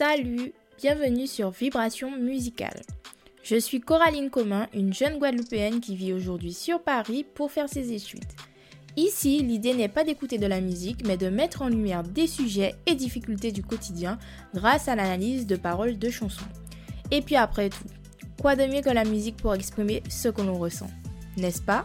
Salut, bienvenue sur Vibration musicale. Je suis Coraline Commun, une jeune Guadeloupéenne qui vit aujourd'hui sur Paris pour faire ses études. Ici, l'idée n'est pas d'écouter de la musique, mais de mettre en lumière des sujets et difficultés du quotidien grâce à l'analyse de paroles de chansons. Et puis après tout, quoi de mieux que la musique pour exprimer ce que l'on ressent, n'est-ce pas?